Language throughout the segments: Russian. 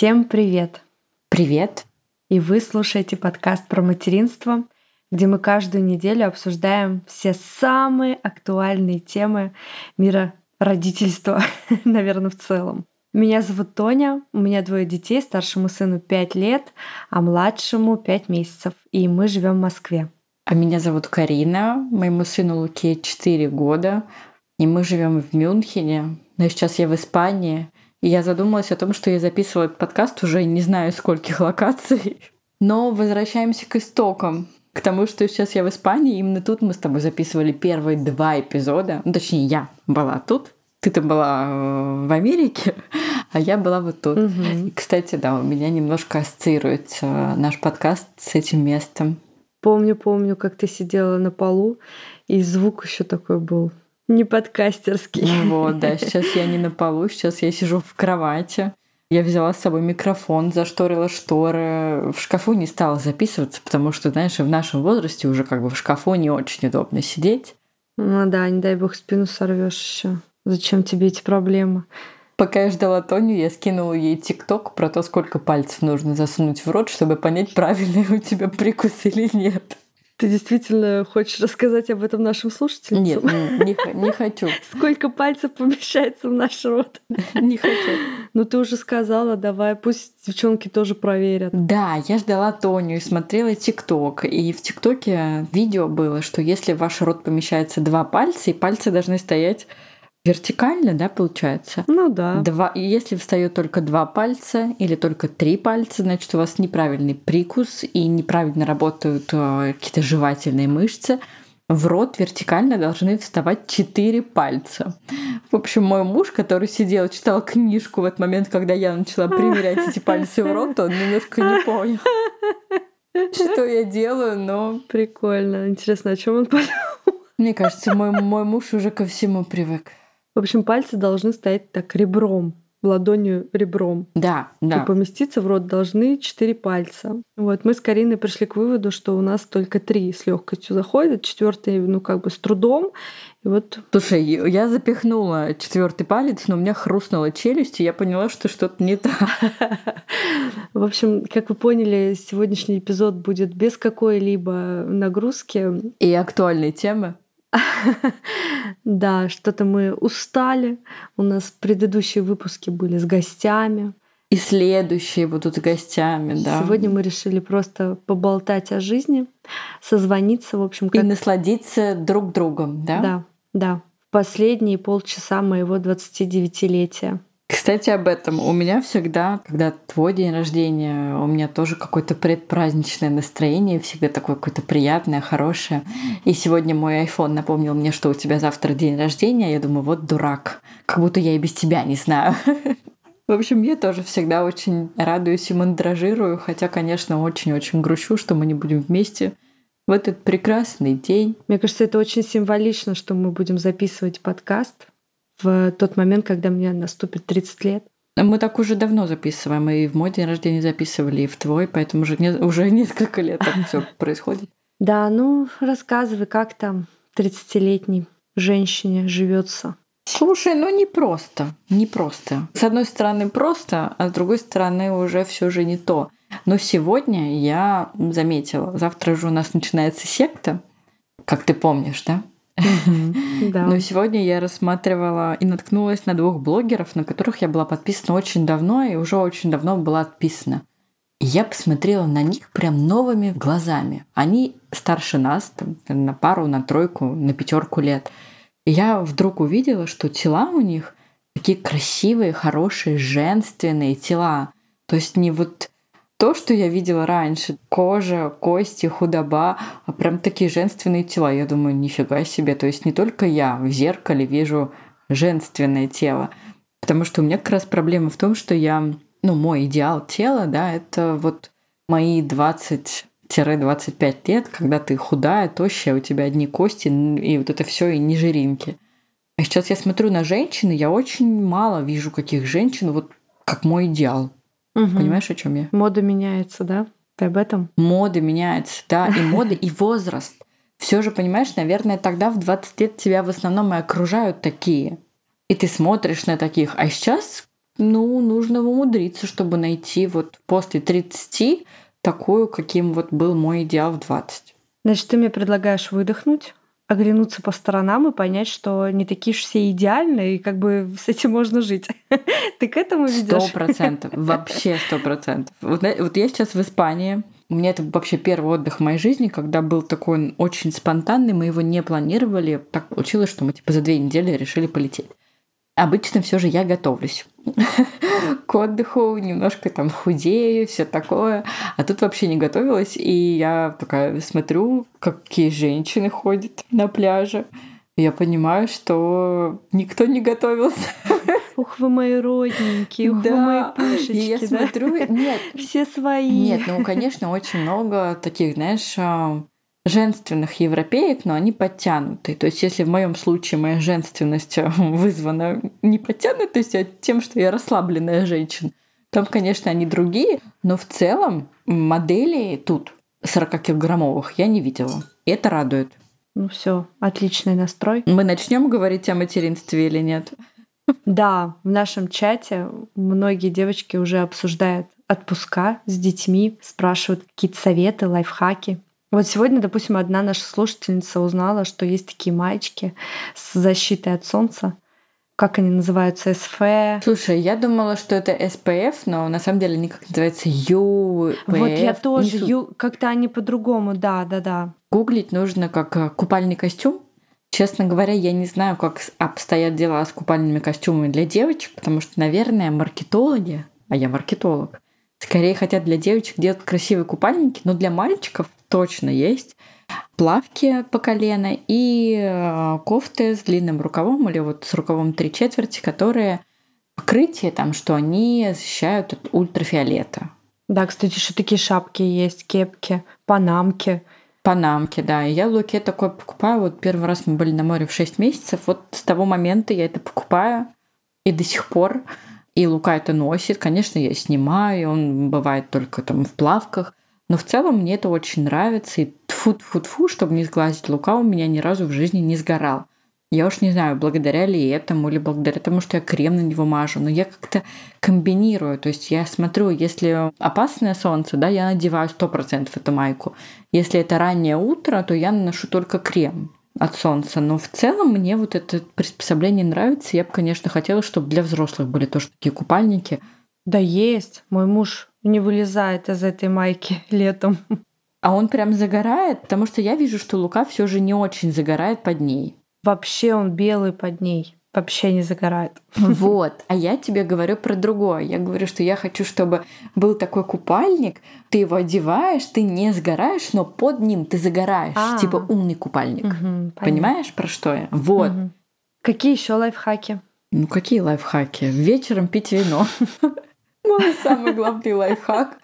Всем привет! Привет! И вы слушаете подкаст про материнство, где мы каждую неделю обсуждаем все самые актуальные темы мира родительства, наверное, в целом. Меня зовут Тоня, у меня двое детей, старшему сыну 5 лет, а младшему 5 месяцев, и мы живем в Москве. А меня зовут Карина, моему сыну Луке 4 года, и мы живем в Мюнхене, но сейчас я в Испании — и я задумалась о том, что я записывала этот подкаст уже не знаю скольких локаций. Но возвращаемся к истокам. К тому, что сейчас я в Испании, именно тут мы с тобой записывали первые два эпизода. Ну, точнее, я была тут, ты-то была э, в Америке, а я была вот тут. Угу. И, кстати, да, у меня немножко ассоциируется наш подкаст с этим местом. Помню, помню, как ты сидела на полу, и звук еще такой был не подкастерский. Ну вот, да, сейчас я не на полу, сейчас я сижу в кровати. Я взяла с собой микрофон, зашторила шторы. В шкафу не стала записываться, потому что, знаешь, в нашем возрасте уже как бы в шкафу не очень удобно сидеть. Ну да, не дай бог спину сорвешь еще. Зачем тебе эти проблемы? Пока я ждала Тоню, я скинула ей тикток про то, сколько пальцев нужно засунуть в рот, чтобы понять, правильный у тебя прикус или нет. Ты действительно хочешь рассказать об этом нашим слушателям? Нет, не, не хочу. Сколько пальцев помещается в наш рот? Не хочу. Ну ты уже сказала, давай, пусть девчонки тоже проверят. Да, я ждала Тоню и смотрела ТикТок. И в ТикТоке видео было, что если в ваш рот помещается два пальца, и пальцы должны стоять Вертикально, да, получается? Ну да. Два, если встает только два пальца или только три пальца, значит, у вас неправильный прикус и неправильно работают э, какие-то жевательные мышцы. В рот вертикально должны вставать четыре пальца. В общем, мой муж, который сидел, читал книжку в этот момент, когда я начала примерять эти пальцы в рот, он немножко не понял, что я делаю, но... Прикольно. Интересно, о чем он подумал? Мне кажется, мой, мой муж уже ко всему привык. В общем, пальцы должны стоять так ребром, ладонью ребром. Да, да. И поместиться в рот должны четыре пальца. Вот мы с Кариной пришли к выводу, что у нас только три с легкостью заходят, четвертый, ну как бы с трудом. И вот. Слушай, я запихнула четвертый палец, но у меня хрустнула челюсть, и я поняла, что что-то не так. В общем, как вы поняли, сегодняшний эпизод будет без какой-либо нагрузки. И актуальной темы. Да, что-то мы устали. У нас предыдущие выпуски были с гостями. И следующие будут с гостями, да. Сегодня мы решили просто поболтать о жизни, созвониться, в общем. Как... И насладиться друг другом, да? Да, да. В последние полчаса моего 29-летия. Кстати, об этом. У меня всегда, когда твой день рождения, у меня тоже какое-то предпраздничное настроение, всегда такое какое-то приятное, хорошее. И сегодня мой iPhone напомнил мне, что у тебя завтра день рождения. Я думаю, вот дурак. Как будто я и без тебя не знаю. В общем, я тоже всегда очень радуюсь и мандражирую, хотя, конечно, очень-очень грущу, что мы не будем вместе в этот прекрасный день. Мне кажется, это очень символично, что мы будем записывать подкаст в тот момент, когда мне наступит 30 лет. Мы так уже давно записываем, и в мой день рождения записывали, и в твой, поэтому уже, не, уже несколько лет так все происходит. Да, ну рассказывай, как там 30-летней женщине живется. Слушай, ну не просто, не просто. С одной стороны просто, а с другой стороны уже все же не то. Но сегодня я заметила, завтра же у нас начинается секта, как ты помнишь, да? Но сегодня я рассматривала и наткнулась на двух блогеров, на которых я была подписана очень давно и уже очень давно была отписана. И я посмотрела на них прям новыми глазами. Они старше нас, там, на пару, на тройку, на пятерку лет. И я вдруг увидела, что тела у них такие красивые, хорошие, женственные тела. То есть не вот то, что я видела раньше, кожа, кости, худоба, а прям такие женственные тела. Я думаю, нифига себе. То есть не только я в зеркале вижу женственное тело. Потому что у меня как раз проблема в том, что я, ну, мой идеал тела, да, это вот мои 20-25 лет, когда ты худая, тощая, у тебя одни кости, и вот это все и не жиринки. А сейчас я смотрю на женщины, я очень мало вижу каких женщин, вот как мой идеал. Угу. Понимаешь, о чем я? Мода меняется, да? Ты об этом? Мода меняется, да, и мода, и возраст. все же, понимаешь, наверное, тогда в 20 лет тебя в основном и окружают такие. И ты смотришь на таких. А сейчас, ну, нужно умудриться, чтобы найти вот после 30 такую, каким вот был мой идеал в 20. Значит, ты мне предлагаешь выдохнуть, оглянуться по сторонам и понять, что не такие уж все идеальные, и как бы с этим можно жить. Ты к этому ведешь? Сто процентов. Вообще сто процентов. Вот, я сейчас в Испании. У меня это вообще первый отдых в моей жизни, когда был такой очень спонтанный, мы его не планировали. Так получилось, что мы типа за две недели решили полететь. Обычно все же я готовлюсь к отдыху, немножко там худею, все такое. А тут вообще не готовилась, и я такая смотрю, какие женщины ходят на пляже. я понимаю, что никто не готовился. Ух, вы мои родненькие, ух, да. вы мои пышечки. И я да? смотрю, нет. Все свои. Нет, ну, конечно, очень много таких, знаешь, а, женственных европеек, но они подтянутые. То есть, если в моем случае моя женственность э, вызвана не подтянутостью, а тем, что я расслабленная женщина, там, конечно, они другие, но в целом моделей тут 40-килограммовых я не видела. И это радует. Ну все, отличный настрой. Мы начнем говорить о материнстве или нет? Да, в нашем чате многие девочки уже обсуждают отпуска с детьми, спрашивают какие-то советы, лайфхаки. Вот сегодня, допустим, одна наша слушательница узнала, что есть такие маечки с защитой от солнца. Как они называются? СФ? Слушай, я думала, что это SPF, но на самом деле они как называются UPF. Вот я тоже. Ю... Как-то они по-другому, да, да, да. Гуглить нужно как э, купальный костюм. Честно говоря, я не знаю, как обстоят дела с купальными костюмами для девочек, потому что, наверное, маркетологи, а я маркетолог, скорее хотят для девочек делать красивые купальники, но для мальчиков точно есть. Плавки по колено и э, кофты с длинным рукавом или вот с рукавом три четверти, которые покрытие там, что они защищают от ультрафиолета. Да, кстати, еще такие шапки есть, кепки, панамки. Панамки, да. И я Луке такой покупаю. Вот первый раз мы были на море в 6 месяцев. Вот с того момента я это покупаю. И до сих пор. И Лука это носит. Конечно, я снимаю. Он бывает только там в плавках. Но в целом мне это очень нравится. И тфу-тфу-тфу, чтобы не сглазить лука, у меня ни разу в жизни не сгорал. Я уж не знаю, благодаря ли этому, или благодаря тому, что я крем на него мажу, но я как-то комбинирую. То есть я смотрю, если опасное солнце, да, я надеваю 100% эту майку. Если это раннее утро, то я наношу только крем от солнца. Но в целом мне вот это приспособление нравится. Я бы, конечно, хотела, чтобы для взрослых были тоже такие купальники. Да есть. Мой муж не вылезает из этой майки летом. А он прям загорает, потому что я вижу, что Лука все же не очень загорает под ней. Вообще он белый под ней. Вообще не загорает. Вот. А я тебе говорю про другое. Я говорю, что я хочу, чтобы был такой купальник, ты его одеваешь, ты не сгораешь, но под ним ты загораешь. А-а-а. Типа умный купальник. Угу, Понимаешь, про что я? Вот. Угу. Какие еще лайфхаки? Ну, какие лайфхаки? Вечером пить вино. Мой самый главный лайфхак,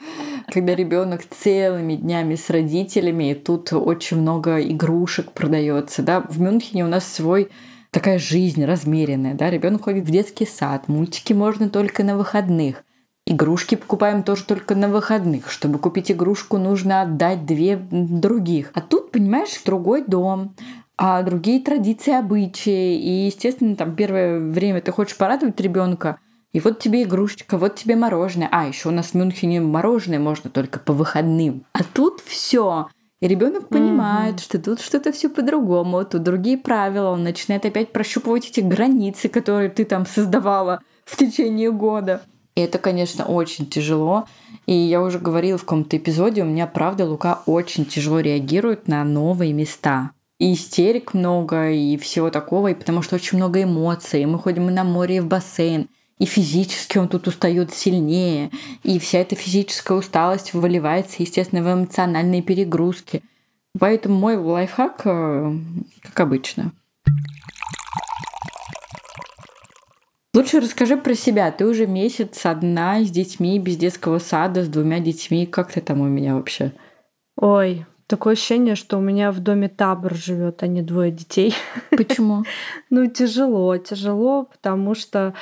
когда ребенок целыми днями с родителями, и тут очень много игрушек продается. Да? В Мюнхене у нас свой такая жизнь размеренная, да, ребенок ходит в детский сад, мультики можно только на выходных. Игрушки покупаем тоже только на выходных. Чтобы купить игрушку, нужно отдать две других. А тут, понимаешь, другой дом, а другие традиции, обычаи. И, естественно, там первое время ты хочешь порадовать ребенка, и вот тебе игрушечка, вот тебе мороженое. А, еще у нас в Мюнхене мороженое можно только по выходным. А тут все. И ребенок понимает, mm-hmm. что тут что-то все по-другому, тут другие правила, он начинает опять прощупывать эти границы, которые ты там создавала в течение года. И это, конечно, очень тяжело. И я уже говорила в каком-то эпизоде, у меня, правда, Лука очень тяжело реагирует на новые места. И истерик много, и всего такого, и потому что очень много эмоций. И мы ходим и на море, и в бассейн и физически он тут устает сильнее, и вся эта физическая усталость выливается, естественно, в эмоциональные перегрузки. Поэтому мой лайфхак, э, как обычно. Лучше расскажи про себя. Ты уже месяц одна с детьми, без детского сада, с двумя детьми. Как ты там у меня вообще? Ой, такое ощущение, что у меня в доме табор живет, а не двое детей. Почему? Ну, тяжело, тяжело, потому что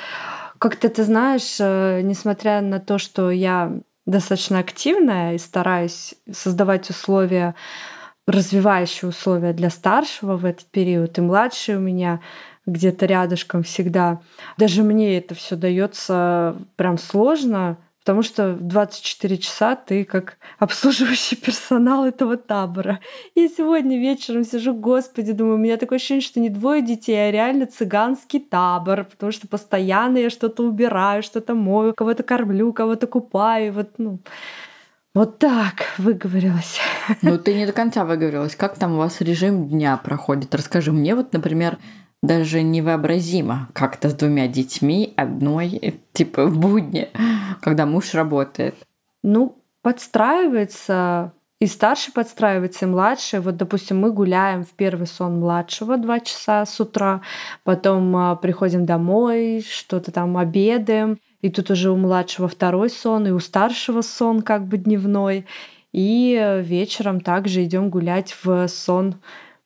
как-то ты знаешь, э, несмотря на то, что я достаточно активная и стараюсь создавать условия развивающие условия для старшего в этот период, и младший у меня где-то рядышком всегда. Даже мне это все дается прям сложно, потому что 24 часа ты как обслуживающий персонал этого табора. И сегодня вечером сижу, господи, думаю, у меня такое ощущение, что не двое детей, а реально цыганский табор, потому что постоянно я что-то убираю, что-то мою, кого-то кормлю, кого-то купаю, вот, ну, вот так выговорилась. Ну, ты не до конца выговорилась. Как там у вас режим дня проходит? Расскажи мне, вот, например, даже невообразимо как-то с двумя детьми одной, типа в будни, когда муж работает. Ну, подстраивается и старший подстраивается, и младший. Вот, допустим, мы гуляем в первый сон младшего два часа с утра, потом а, приходим домой, что-то там обедаем, и тут уже у младшего второй сон, и у старшего сон как бы дневной. И вечером также идем гулять в сон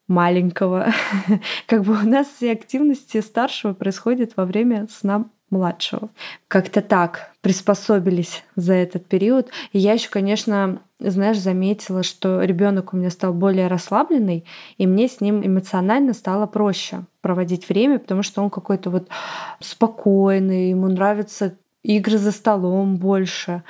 маленького. как бы у нас все активности старшего происходят во время сна младшего. Как-то так приспособились за этот период. И я еще, конечно, знаешь, заметила, что ребенок у меня стал более расслабленный, и мне с ним эмоционально стало проще проводить время, потому что он какой-то вот спокойный, ему нравятся игры за столом больше.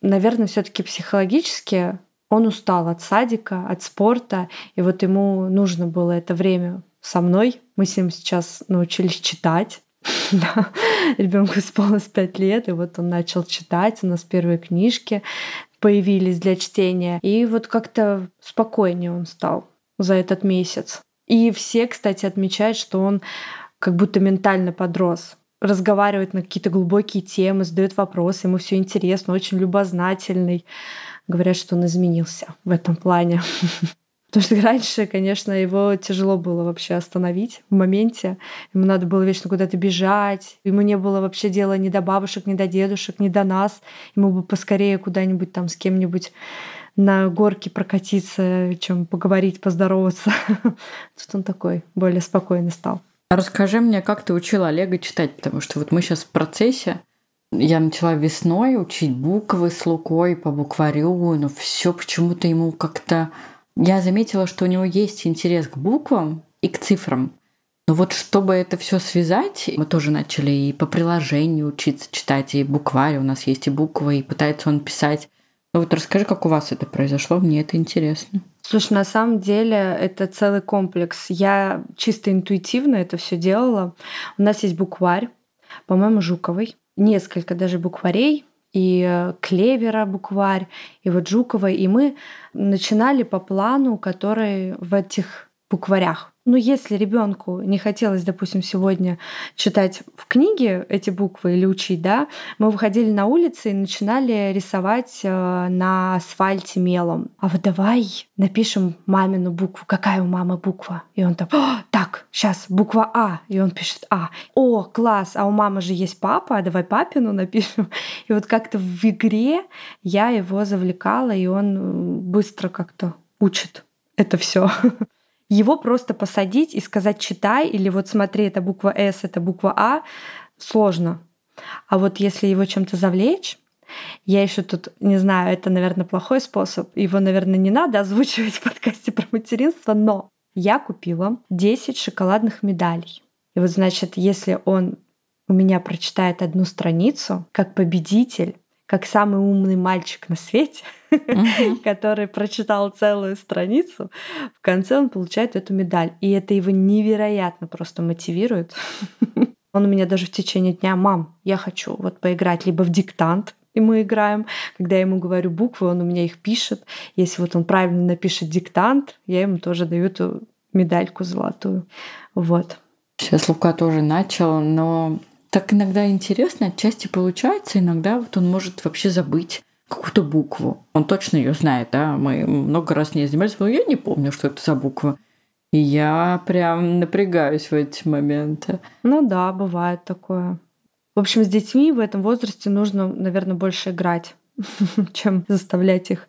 Наверное, все-таки психологически он устал от садика, от спорта, и вот ему нужно было это время со мной. Мы с ним сейчас научились читать. Ребенку исполнилось пять лет, и вот он начал читать. У нас первые книжки появились для чтения. И вот как-то спокойнее он стал за этот месяц. И все, кстати, отмечают, что он как будто ментально подрос разговаривает на какие-то глубокие темы, задает вопросы, ему все интересно, очень любознательный. Говорят, что он изменился в этом плане. Потому что раньше, конечно, его тяжело было вообще остановить в моменте. Ему надо было вечно куда-то бежать. Ему не было вообще дела ни до бабушек, ни до дедушек, ни до нас. Ему бы поскорее куда-нибудь там с кем-нибудь на горке прокатиться, чем поговорить, поздороваться. Тут он такой более спокойный стал. Расскажи мне, как ты учила Олега читать, потому что вот мы сейчас в процессе. Я начала весной учить буквы с Лукой по букварю, но все почему-то ему как-то я заметила, что у него есть интерес к буквам и к цифрам. Но вот чтобы это все связать, мы тоже начали и по приложению учиться читать, и букварь у нас есть, и буквы, и пытается он писать. Ну вот расскажи, как у вас это произошло, мне это интересно. Слушай, на самом деле это целый комплекс. Я чисто интуитивно это все делала. У нас есть букварь, по-моему, Жуковый, несколько даже букварей, и э, Клевера букварь, и вот Жукова. И мы начинали по плану, который в этих букварях. Ну, если ребенку не хотелось, допустим, сегодня читать в книге эти буквы или учить, да, мы выходили на улицы и начинали рисовать э, на асфальте мелом. А вот давай напишем мамину букву. Какая у мамы буква? И он там, так, сейчас буква А. И он пишет А. О, класс, а у мамы же есть папа, а давай папину напишем. И вот как-то в игре я его завлекала, и он э, быстро как-то учит это все. Его просто посадить и сказать «читай» или вот смотри, это буква «С», это буква «А» сложно. А вот если его чем-то завлечь, я еще тут, не знаю, это, наверное, плохой способ. Его, наверное, не надо озвучивать в подкасте про материнство, но я купила 10 шоколадных медалей. И вот, значит, если он у меня прочитает одну страницу как победитель, как самый умный мальчик на свете, который прочитал целую страницу, в конце он получает эту медаль. И это его невероятно просто мотивирует. Он у меня даже в течение дня, мам, я хочу вот поиграть либо в диктант, и мы играем. Когда я ему говорю буквы, он у меня их пишет. Если вот он правильно напишет диктант, я ему тоже даю эту медальку золотую. Вот. Сейчас Лука тоже начал, но так иногда интересно, отчасти получается, иногда вот он может вообще забыть какую-то букву. Он точно ее знает, да, мы много раз не занимались, но я не помню, что это за буква. И я прям напрягаюсь в эти моменты. Ну да, бывает такое. В общем, с детьми в этом возрасте нужно, наверное, больше играть, чем заставлять их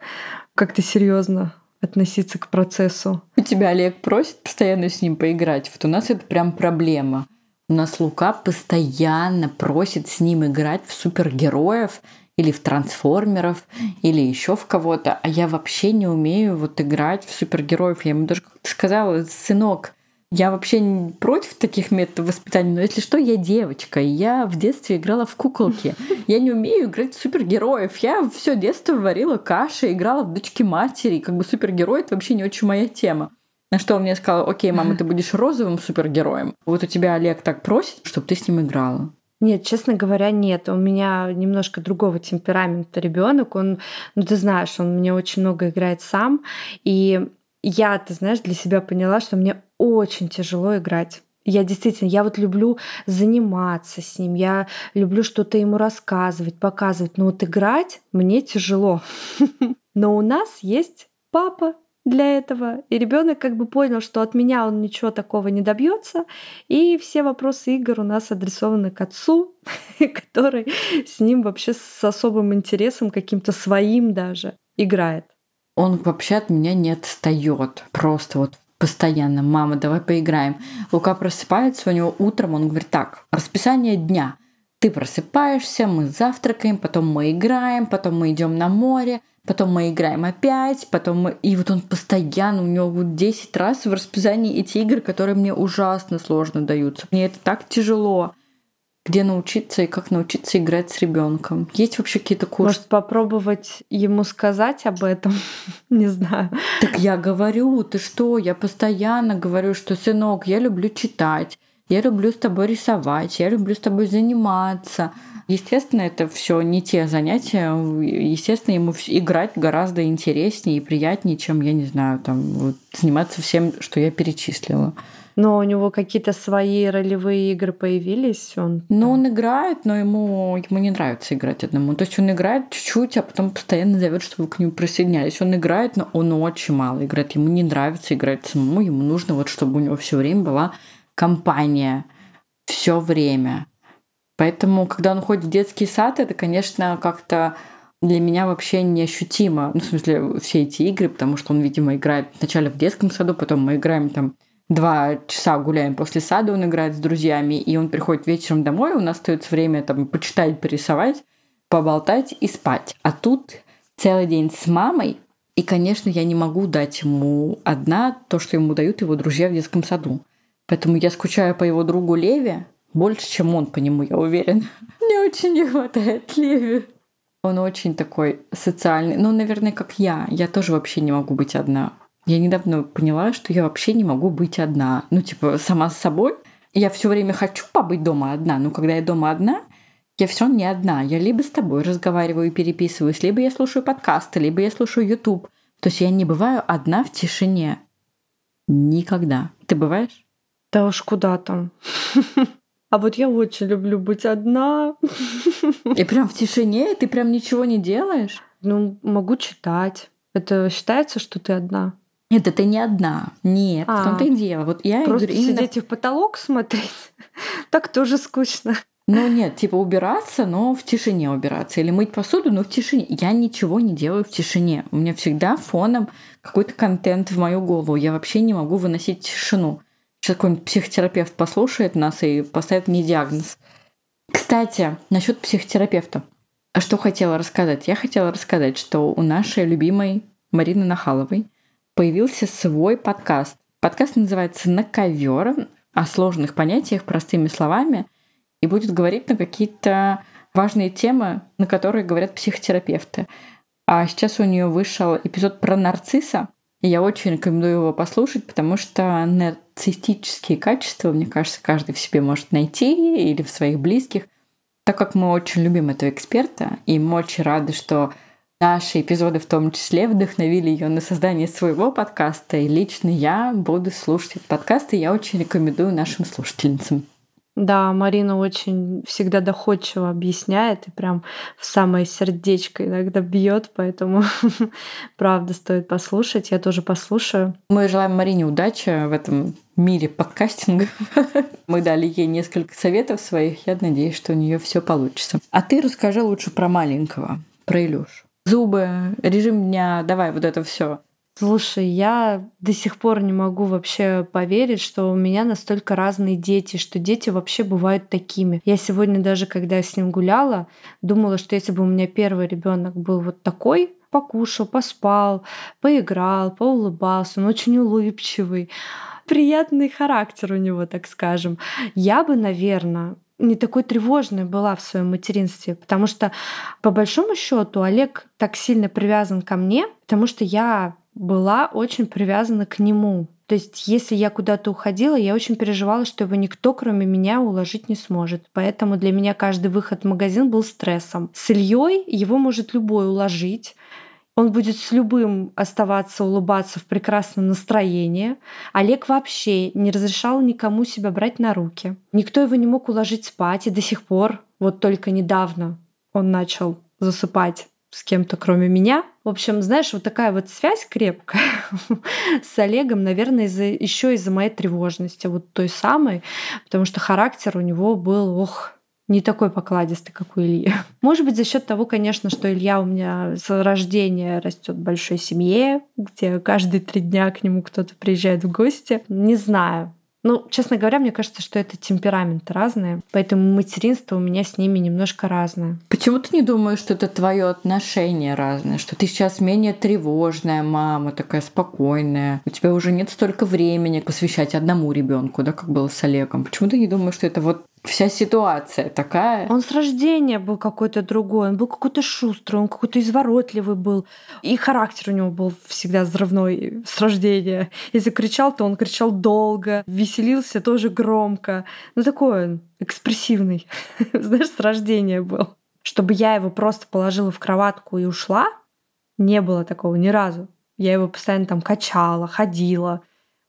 как-то серьезно относиться к процессу. У тебя Олег просит постоянно с ним поиграть. Вот у нас это прям проблема. У нас Лука постоянно просит с ним играть в супергероев или в трансформеров, или еще в кого-то, а я вообще не умею вот играть в супергероев. Я ему даже как-то сказала, сынок, я вообще не против таких методов воспитания, но если что, я девочка, и я в детстве играла в куколки. Я не умею играть в супергероев. Я все детство варила каши, играла в дочки матери. Как бы супергерой это вообще не очень моя тема. На что он мне сказал, окей, мама, ты будешь розовым супергероем. Вот у тебя Олег так просит, чтобы ты с ним играла. Нет, честно говоря, нет. У меня немножко другого темперамента ребенок. Он, ну ты знаешь, он мне очень много играет сам. И я, ты знаешь, для себя поняла, что мне очень тяжело играть. Я действительно, я вот люблю заниматься с ним, я люблю что-то ему рассказывать, показывать, но вот играть мне тяжело. Но у нас есть папа, для этого. И ребенок как бы понял, что от меня он ничего такого не добьется. И все вопросы игр у нас адресованы к отцу, который с ним вообще с особым интересом, каким-то своим даже, играет. Он вообще от меня не отстает. Просто вот постоянно. Мама, давай поиграем. Лука просыпается, у него утром он говорит, так, расписание дня. Ты просыпаешься, мы завтракаем, потом мы играем, потом мы идем на море, потом мы играем опять, потом мы... И вот он постоянно, у него вот 10 раз в расписании эти игры, которые мне ужасно сложно даются. Мне это так тяжело. Где научиться и как научиться играть с ребенком? Есть вообще какие-то курсы? Может, попробовать ему сказать об этом? Не знаю. Так я говорю, ты что? Я постоянно говорю, что, сынок, я люблю читать, я люблю с тобой рисовать, я люблю с тобой заниматься. Естественно, это все не те занятия. Естественно, ему играть гораздо интереснее и приятнее, чем, я не знаю, там, вот, заниматься всем, что я перечислила. Но у него какие-то свои ролевые игры появились. Он... Ну, он играет, но ему, ему не нравится играть одному. То есть он играет чуть-чуть, а потом постоянно зовет, чтобы к нему присоединялись. Он играет, но он очень мало играет. Ему не нравится играть самому. Ему нужно вот, чтобы у него все время была компания. Все время. Поэтому, когда он ходит в детский сад, это, конечно, как-то для меня вообще неощутимо. Ну, в смысле, все эти игры, потому что он, видимо, играет вначале в детском саду, потом мы играем там два часа гуляем после сада, он играет с друзьями, и он приходит вечером домой, у нас остается время там почитать, порисовать, поболтать и спать. А тут целый день с мамой, и, конечно, я не могу дать ему одна то, что ему дают его друзья в детском саду. Поэтому я скучаю по его другу Леве, больше, чем он по нему, я уверен. Мне очень не хватает Леви. Он очень такой социальный. Ну, наверное, как я. Я тоже вообще не могу быть одна. Я недавно поняла, что я вообще не могу быть одна. Ну, типа, сама с собой. Я все время хочу побыть дома одна, но когда я дома одна, я все не одна. Я либо с тобой разговариваю и переписываюсь, либо я слушаю подкасты, либо я слушаю YouTube. То есть я не бываю одна в тишине. Никогда. Ты бываешь? Да уж куда там. А вот я очень люблю быть одна. И прям в тишине ты прям ничего не делаешь? Ну, могу читать. Это считается, что ты одна? Нет, это не одна. Нет, а, в том-то и дело. Вот я просто говорю, именно... сидеть в потолок смотреть, так тоже скучно. Ну нет, типа убираться, но в тишине убираться. Или мыть посуду, но в тишине. Я ничего не делаю в тишине. У меня всегда фоном какой-то контент в мою голову. Я вообще не могу выносить тишину. Сейчас какой-нибудь психотерапевт послушает нас и поставит мне диагноз. Кстати, насчет психотерапевта. А что хотела рассказать? Я хотела рассказать, что у нашей любимой Марины Нахаловой появился свой подкаст. Подкаст называется «На ковер» о сложных понятиях простыми словами и будет говорить на какие-то важные темы, на которые говорят психотерапевты. А сейчас у нее вышел эпизод про нарцисса, я очень рекомендую его послушать, потому что нарциссические качества, мне кажется, каждый в себе может найти или в своих близких. Так как мы очень любим этого эксперта, и мы очень рады, что наши эпизоды в том числе вдохновили ее на создание своего подкаста, и лично я буду слушать этот подкаст, и я очень рекомендую нашим слушательницам. Да, Марина очень всегда доходчиво объясняет и прям в самое сердечко иногда бьет, поэтому правда стоит послушать. Я тоже послушаю. Мы желаем Марине удачи в этом мире подкастинга. Мы дали ей несколько советов своих. Я надеюсь, что у нее все получится. А ты расскажи лучше про маленького, про Илюш. Зубы, режим дня, давай вот это все. Слушай, я до сих пор не могу вообще поверить, что у меня настолько разные дети, что дети вообще бывают такими. Я сегодня даже, когда с ним гуляла, думала, что если бы у меня первый ребенок был вот такой, покушал, поспал, поиграл, поулыбался, он очень улыбчивый, приятный характер у него, так скажем. Я бы, наверное, не такой тревожной была в своем материнстве, потому что по большому счету Олег так сильно привязан ко мне, потому что я была очень привязана к нему. То есть, если я куда-то уходила, я очень переживала, что его никто, кроме меня, уложить не сможет. Поэтому для меня каждый выход в магазин был стрессом. С Ильей его может любой уложить. Он будет с любым оставаться, улыбаться в прекрасном настроении. Олег вообще не разрешал никому себя брать на руки. Никто его не мог уложить спать. И до сих пор, вот только недавно, он начал засыпать с кем-то, кроме меня. В общем, знаешь, вот такая вот связь крепкая с Олегом, наверное, из-за, еще из-за моей тревожности, вот той самой, потому что характер у него был, ох, не такой покладистый, как у Ильи. Может быть, за счет того, конечно, что Илья у меня с рождения растет в большой семье, где каждые три дня к нему кто-то приезжает в гости. Не знаю. Ну, честно говоря, мне кажется, что это темпераменты разные, поэтому материнство у меня с ними немножко разное. Почему ты не думаешь, что это твое отношение разное, что ты сейчас менее тревожная мама, такая спокойная, у тебя уже нет столько времени посвящать одному ребенку, да, как было с Олегом? Почему ты не думаешь, что это вот вся ситуация такая. Он с рождения был какой-то другой, он был какой-то шустрый, он какой-то изворотливый был. И характер у него был всегда взрывной с рождения. Если кричал, то он кричал долго, веселился тоже громко. Ну такой он экспрессивный, знаешь, с рождения был. Чтобы я его просто положила в кроватку и ушла, не было такого ни разу. Я его постоянно там качала, ходила,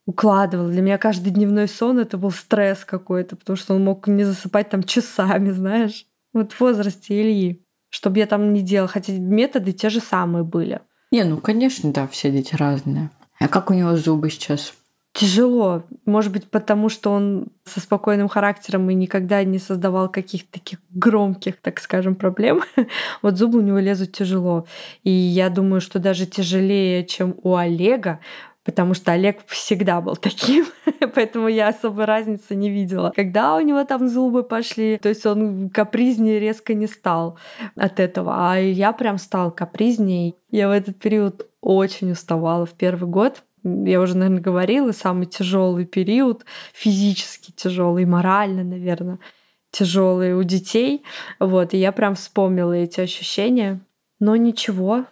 укладывала. Для меня каждый дневной сон это был стресс какой-то, потому что он мог не засыпать там часами, знаешь. Вот в возрасте Ильи. Чтобы я там не делала. Хотя методы те же самые были. Не, ну, конечно, да, все дети разные. А как у него зубы сейчас? Тяжело. Может быть, потому что он со спокойным характером и никогда не создавал каких-то таких громких, так скажем, проблем. вот зубы у него лезут тяжело. И я думаю, что даже тяжелее, чем у Олега, потому что Олег всегда был таким, поэтому я особой разницы не видела. Когда у него там зубы пошли, то есть он капризнее резко не стал от этого, а я прям стал капризнее. Я в этот период очень уставала в первый год. Я уже, наверное, говорила, самый тяжелый период, физически тяжелый, морально, наверное, тяжелый у детей. Вот, и я прям вспомнила эти ощущения. Но ничего,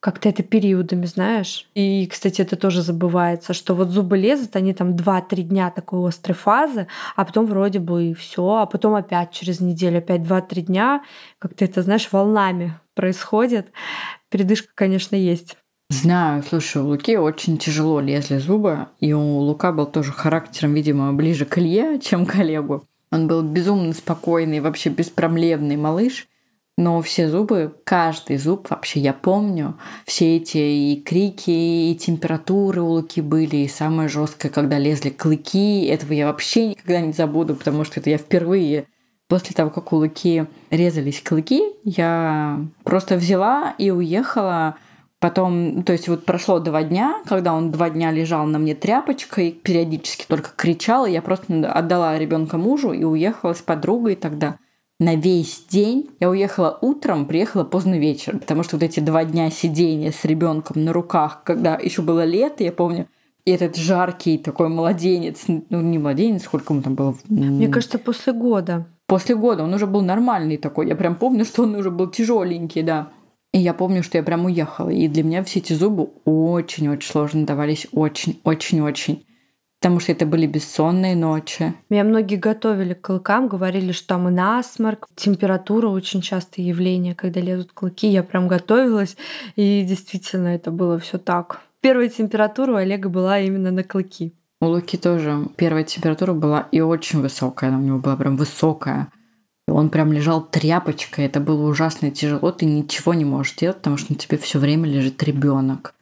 как-то это периодами, знаешь. И, кстати, это тоже забывается, что вот зубы лезут, они там 2-3 дня такой острой фазы, а потом вроде бы и все, а потом опять через неделю, опять 2-3 дня, как-то это, знаешь, волнами происходит. Передышка, конечно, есть. Знаю, слушай, у Луки очень тяжело лезли зубы, и у Лука был тоже характером, видимо, ближе к Илье, чем к Олегу. Он был безумно спокойный, вообще беспроблемный малыш но все зубы, каждый зуб вообще я помню, все эти и крики, и температуры у Луки были, и самое жесткое, когда лезли клыки, этого я вообще никогда не забуду, потому что это я впервые. После того, как у Луки резались клыки, я просто взяла и уехала. Потом, то есть вот прошло два дня, когда он два дня лежал на мне тряпочкой, периодически только кричал, и я просто отдала ребенка мужу и уехала с подругой тогда на весь день. Я уехала утром, приехала поздно вечером, потому что вот эти два дня сидения с ребенком на руках, когда еще было лето, я помню, и этот жаркий такой младенец, ну не младенец, сколько ему там было? Мне кажется, после года. После года он уже был нормальный такой. Я прям помню, что он уже был тяжеленький, да. И я помню, что я прям уехала. И для меня все эти зубы очень-очень сложно давались. Очень-очень-очень потому что это были бессонные ночи. Меня многие готовили к клыкам, говорили, что там и насморк, температура очень частое явление, когда лезут клыки. Я прям готовилась, и действительно это было все так. Первая температура у Олега была именно на клыки. У Луки тоже первая температура была и очень высокая, она у него была прям высокая. Он прям лежал тряпочкой, это было ужасно тяжело, ты ничего не можешь делать, потому что на тебе все время лежит ребенок.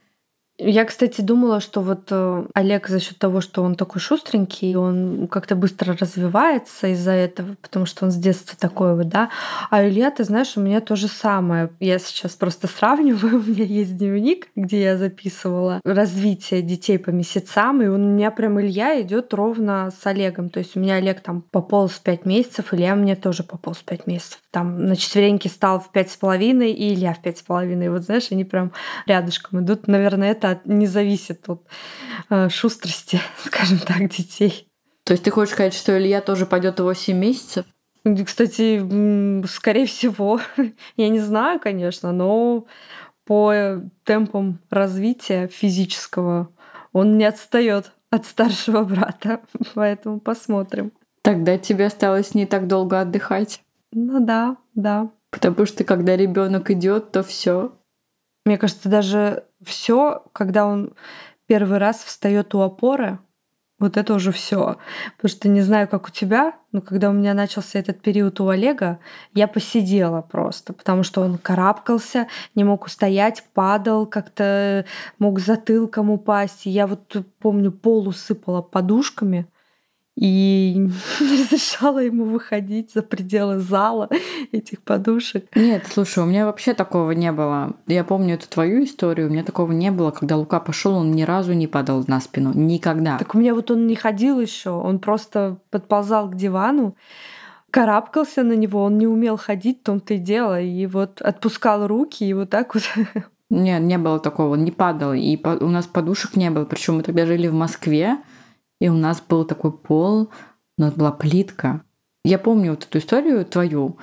Я, кстати, думала, что вот э, Олег за счет того, что он такой шустренький, он как-то быстро развивается из-за этого, потому что он с детства такой вот, да. А Илья, ты знаешь, у меня то же самое. Я сейчас просто сравниваю, у меня есть дневник, где я записывала развитие детей по месяцам, и у меня прям Илья идет ровно с Олегом. То есть у меня Олег там пополз пять месяцев, Илья мне тоже пополз пять месяцев. Там на четвереньке стал в пять с половиной, и Илья в пять с половиной. Вот знаешь, они прям рядышком идут. Наверное, это не зависит от э, шустрости, скажем так, детей. То есть ты хочешь сказать, что Илья тоже пойдет 8 месяцев? Кстати, скорее всего, я не знаю, конечно, но по темпам развития физического он не отстает от старшего брата, поэтому посмотрим. Тогда тебе осталось не так долго отдыхать. Ну да, да. Потому что когда ребенок идет, то все. Мне кажется, даже все, когда он первый раз встает у опоры, вот это уже все. Потому что не знаю, как у тебя, но когда у меня начался этот период у Олега, я посидела просто, потому что он карабкался, не мог устоять, падал, как-то мог затылком упасть. И я вот помню, пол усыпала подушками и не разрешала ему выходить за пределы зала этих подушек. Нет, слушай, у меня вообще такого не было. Я помню эту твою историю, у меня такого не было, когда Лука пошел, он ни разу не падал на спину, никогда. Так у меня вот он не ходил еще, он просто подползал к дивану, карабкался на него, он не умел ходить, в том-то и дело, и вот отпускал руки, и вот так вот нет, не было такого, он не падал. И у нас подушек не было. Причем мы тогда жили в Москве. И у нас был такой пол, у нас была плитка. Я помню вот эту историю твою,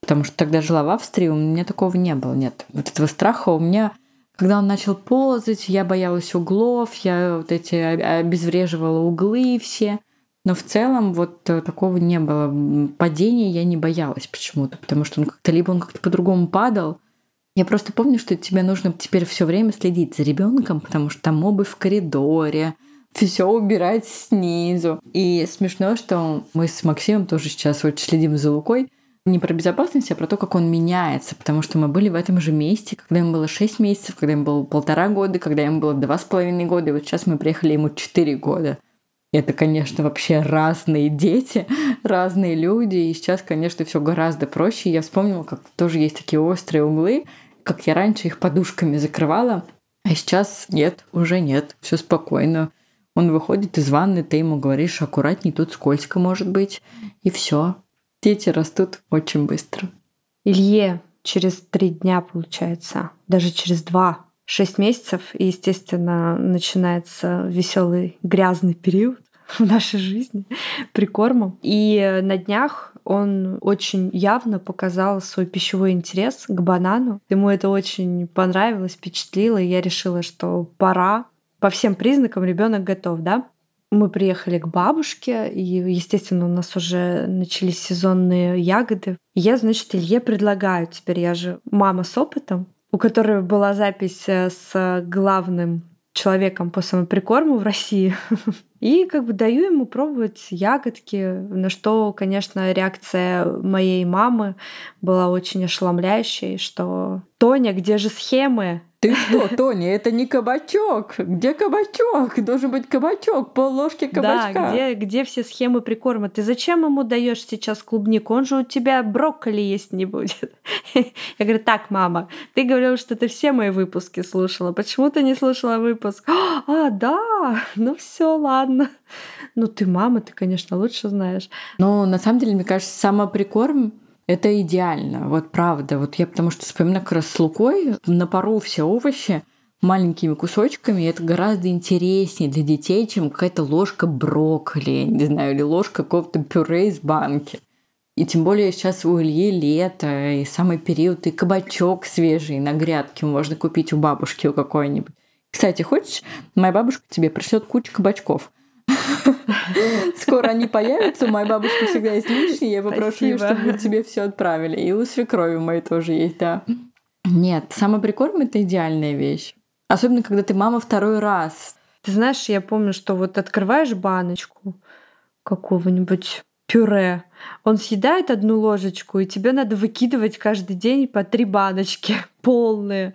потому что тогда жила в Австрии, у меня такого не было, нет. Вот этого страха у меня когда он начал ползать, я боялась углов, я вот эти обезвреживала углы все. Но в целом вот такого не было. Падения я не боялась почему-то, потому что он как-то либо он как-то по-другому падал. Я просто помню, что тебе нужно теперь все время следить за ребенком, потому что там обувь в коридоре, все убирать снизу. И смешно, что мы с Максимом тоже сейчас вот следим за Лукой, не про безопасность, а про то, как он меняется, потому что мы были в этом же месте, когда ему было 6 месяцев, когда ему было полтора года, когда ему было два с половиной года, и вот сейчас мы приехали ему 4 года. Это, конечно, вообще разные дети, разные люди, и сейчас, конечно, все гораздо проще. Я вспомнила, как тоже есть такие острые углы, как я раньше их подушками закрывала, а сейчас нет, уже нет, все спокойно. Он выходит из ванны, ты ему говоришь, аккуратней, тут скользко может быть. И все. Дети растут очень быстро. Илье через три дня, получается, даже через два, шесть месяцев, и, естественно, начинается веселый грязный период в нашей жизни прикормом. И на днях он очень явно показал свой пищевой интерес к банану. Ему это очень понравилось, впечатлило, и я решила, что пора по всем признакам ребенок готов, да? Мы приехали к бабушке, и, естественно, у нас уже начались сезонные ягоды. Я, значит, Илье предлагаю, теперь я же мама с опытом, у которой была запись э, с главным человеком по самоприкорму в России. И как бы даю ему пробовать ягодки, на что, конечно, реакция моей мамы была очень ошеломляющей, что «Тоня, где же схемы? Ты что, Тоня, это не кабачок. Где кабачок? Должен быть кабачок, пол ложки кабачка. Да, где, где все схемы прикорма? Ты зачем ему даешь сейчас клубнику? Он же у тебя брокколи есть не будет. Я говорю, так, мама, ты говорила, что ты все мои выпуски слушала. Почему ты не слушала выпуск? А, да, ну все, ладно. Ну ты мама, ты, конечно, лучше знаешь. Но на самом деле, мне кажется, самоприкорм это идеально, вот правда. Вот я потому что вспоминаю как раз с Лукой, на пару все овощи маленькими кусочками, это гораздо интереснее для детей, чем какая-то ложка брокколи, не знаю, или ложка какого-то пюре из банки. И тем более сейчас у Ильи лето, и самый период, и кабачок свежий на грядке можно купить у бабушки у какой-нибудь. Кстати, хочешь, моя бабушка тебе пришлет кучу кабачков – Скоро они появятся. У моей бабушки всегда есть лишние. Я попрошу ее, чтобы тебе все отправили. И у свекрови моей тоже есть, да. Нет, самоприкорм — это идеальная вещь. Особенно, когда ты мама второй раз. Ты знаешь, я помню, что вот открываешь баночку какого-нибудь пюре, он съедает одну ложечку, и тебе надо выкидывать каждый день по три баночки. Полные.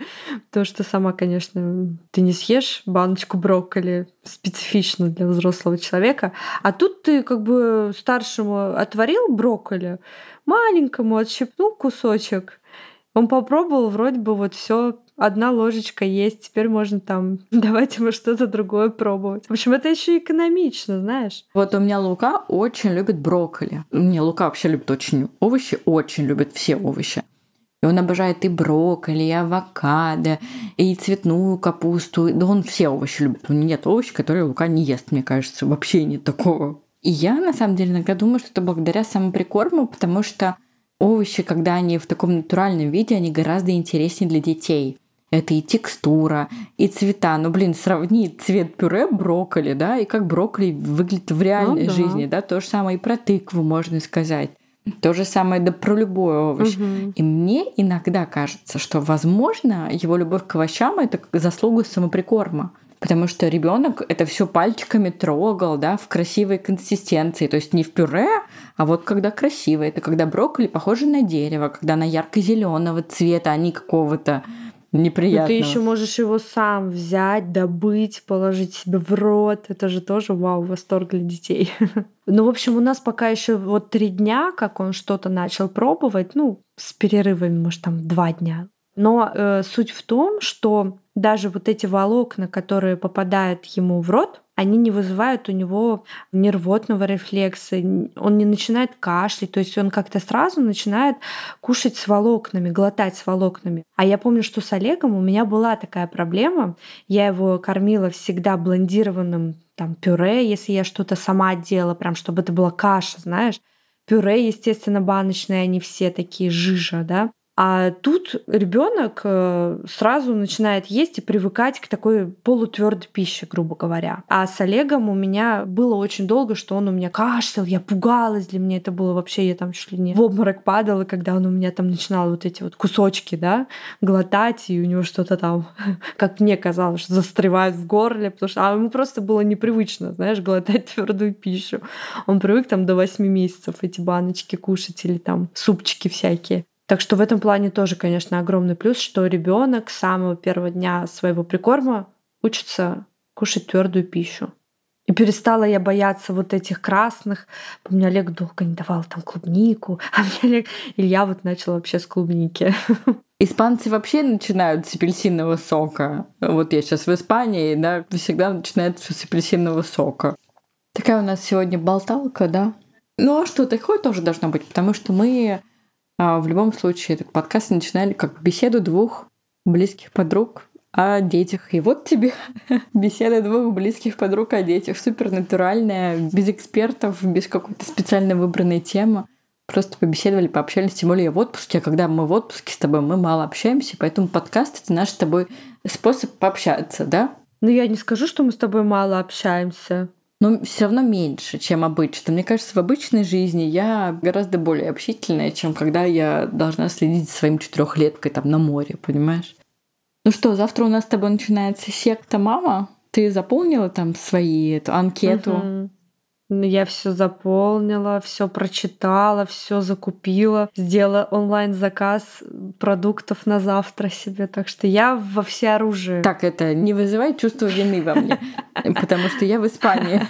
Потому что сама, конечно, ты не съешь баночку брокколи специфично для взрослого человека. А тут ты как бы старшему отварил брокколи, маленькому отщипнул кусочек, он попробовал, вроде бы вот все одна ложечка есть, теперь можно там давать ему что-то другое пробовать. В общем, это еще экономично, знаешь. Вот у меня Лука очень любит брокколи. Меня Лука вообще любит очень овощи, очень любит все овощи. И он обожает и брокколи, и авокадо, и цветную капусту. Да он все овощи любит. У него нет овощей, которые Лука не ест, мне кажется. Вообще нет такого. И я, на самом деле, иногда думаю, что это благодаря самоприкорму, потому что овощи, когда они в таком натуральном виде, они гораздо интереснее для детей. Это и текстура, и цвета. Ну, блин, сравни цвет пюре брокколи, да, и как брокколи выглядит в реальной ну, да. жизни, да. То же самое и про тыкву можно сказать. То же самое да про любой овощ. Угу. И мне иногда кажется, что, возможно, его любовь к овощам это заслуга самоприкорма. Потому что ребенок это все пальчиками трогал, да, в красивой консистенции. То есть не в пюре, а вот когда красиво. Это когда брокколи похожи на дерево, когда она ярко-зеленого цвета, а не какого-то неприятного. Но ты еще можешь его сам взять, добыть, положить себе в рот. Это же тоже вау, восторг для детей. Ну, в общем, у нас пока еще вот три дня, как он что-то начал пробовать, ну, с перерывами, может, там два дня. Но э, суть в том, что даже вот эти волокна, которые попадают ему в рот, они не вызывают у него нервотного рефлекса, он не начинает кашлять, то есть он как-то сразу начинает кушать с волокнами, глотать с волокнами. А я помню, что с Олегом у меня была такая проблема. Я его кормила всегда блондированным там пюре, если я что-то сама делала, прям чтобы это была каша, знаешь. Пюре, естественно, баночные, они все такие жижа, да. А тут ребенок э, сразу начинает есть и привыкать к такой полутвердой пище, грубо говоря. А с Олегом у меня было очень долго, что он у меня кашлял, я пугалась, для меня это было вообще, я там чуть ли не в обморок падала, когда он у меня там начинал вот эти вот кусочки, да, глотать, и у него что-то там, как мне казалось, что застревает в горле, потому что а ему просто было непривычно, знаешь, глотать твердую пищу. Он привык там до 8 месяцев эти баночки кушать или там супчики всякие. Так что в этом плане тоже, конечно, огромный плюс, что ребенок с самого первого дня своего прикорма учится кушать твердую пищу. И перестала я бояться вот этих красных. Помню, Олег долго не давал там клубнику, а мне Олег... Илья вот начал вообще с клубники. Испанцы вообще начинают с апельсинового сока. Вот я сейчас в Испании, да, всегда начинают с апельсинового сока. Такая у нас сегодня болталка, да? Ну а что, такое тоже должно быть, потому что мы в любом случае, этот подкаст начинали как беседу двух близких подруг о детях. И вот тебе беседа двух близких подруг о детях. Супер натуральная, без экспертов, без какой-то специально выбранной темы. Просто побеседовали, пообщались, тем более в отпуске. А когда мы в отпуске с тобой, мы мало общаемся, поэтому подкаст — это наш с тобой способ пообщаться, да? Ну, я не скажу, что мы с тобой мало общаемся но все равно меньше, чем обычно. Мне кажется, в обычной жизни я гораздо более общительная, чем когда я должна следить за своим четырехлеткой там на море, понимаешь? Ну что, завтра у нас с тобой начинается секта мама. Ты заполнила там свои эту анкету? Угу. Ну, я все заполнила, все прочитала, все закупила, сделала онлайн-заказ продуктов на завтра себе. Так что я во все оружие. Так, это не вызывает чувство вины во мне, потому что я в Испании.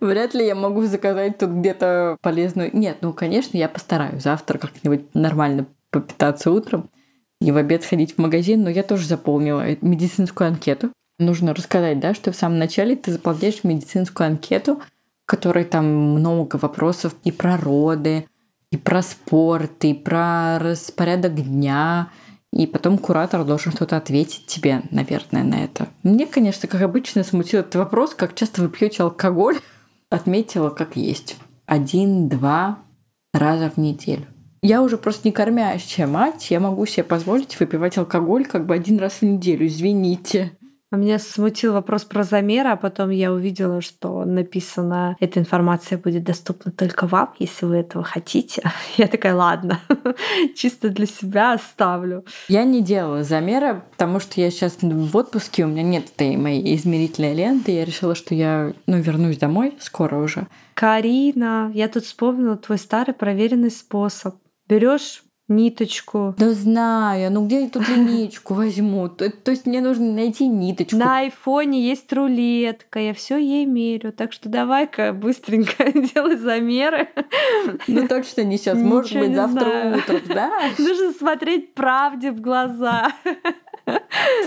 Вряд ли я могу заказать тут где-то полезную... Нет, ну, конечно, я постараюсь завтра как-нибудь нормально попитаться утром и в обед сходить в магазин, но я тоже заполнила медицинскую анкету. Нужно рассказать, да, что в самом начале ты заполняешь медицинскую анкету, которой там много вопросов и про роды, и про спорт, и про распорядок дня, и потом куратор должен что-то ответить тебе, наверное, на это. Мне, конечно, как обычно, смутил этот вопрос, как часто вы пьете алкоголь. Отметила, как есть. Один-два раза в неделю. Я уже просто не кормящая мать, я могу себе позволить выпивать алкоголь как бы один раз в неделю, извините. А меня смутил вопрос про замеры, а потом я увидела, что написано, эта информация будет доступна только вам, если вы этого хотите. Я такая, ладно, чисто для себя оставлю. Я не делала замеры, потому что я сейчас в отпуске, у меня нет этой моей измерительной ленты. Я решила, что я ну, вернусь домой скоро уже. Карина, я тут вспомнила твой старый проверенный способ. Берешь ниточку. Да знаю, ну где я тут линейку возьму? То, то есть мне нужно найти ниточку. На айфоне есть рулетка, я все ей мерю. Так что давай-ка быстренько делай замеры. Ну точно не сейчас, может быть завтра знаю. утром, да? Нужно смотреть правде в глаза.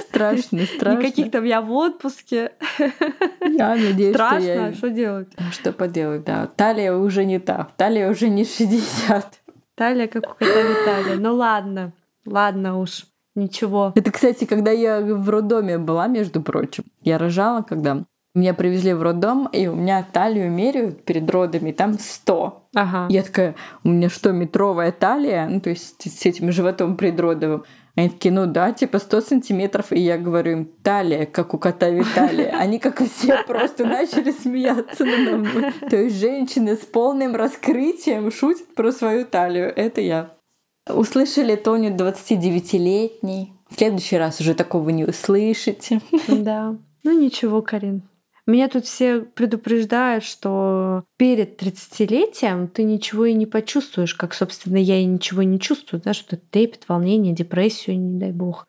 Страшно, страшно. Никаких там я в отпуске. Я надеюсь, что Страшно, я... а что делать? Что поделать, да. Талия уже не та. Талия уже не 60. Талия, как у кота Виталия. Ну ладно, ладно уж, ничего. Это, кстати, когда я в роддоме была, между прочим. Я рожала, когда меня привезли в роддом, и у меня талию меряют перед родами, там 100. Ага. Я такая, у меня что, метровая талия? Ну, то есть с этим животом предродовым. Они такие, ну да, типа 100 сантиметров. И я говорю им, талия, как у кота Виталия. Они, как и все, просто начали смеяться надо мной. То есть женщины с полным раскрытием шутят про свою талию. Это я. Услышали Тоню 29-летней. В следующий раз уже такого не услышите. Да. Ну ничего, Карин. Меня тут все предупреждают, что перед 30-летием ты ничего и не почувствуешь, как, собственно, я и ничего не чувствую, да, что трепет, волнение, депрессию, не дай бог.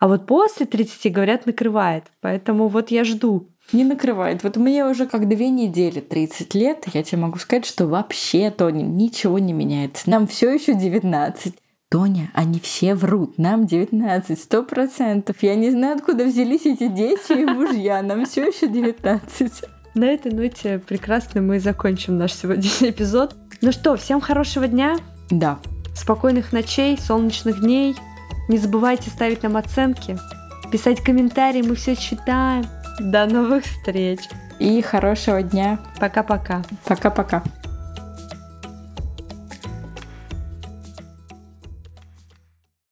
А вот после 30, говорят, накрывает. Поэтому вот я жду. Не накрывает. Вот мне уже как две недели 30 лет, я тебе могу сказать, что вообще, Тоня, ничего не меняется. Нам все еще 19. Тоня, они все врут. Нам 19, сто процентов. Я не знаю, откуда взялись эти дети и мужья. Нам все еще 19. На этой ноте прекрасно мы закончим наш сегодняшний эпизод. Ну что, всем хорошего дня, Да. спокойных ночей, солнечных дней. Не забывайте ставить нам оценки, писать комментарии, мы все читаем. До новых встреч. И хорошего дня. Пока-пока. Пока-пока.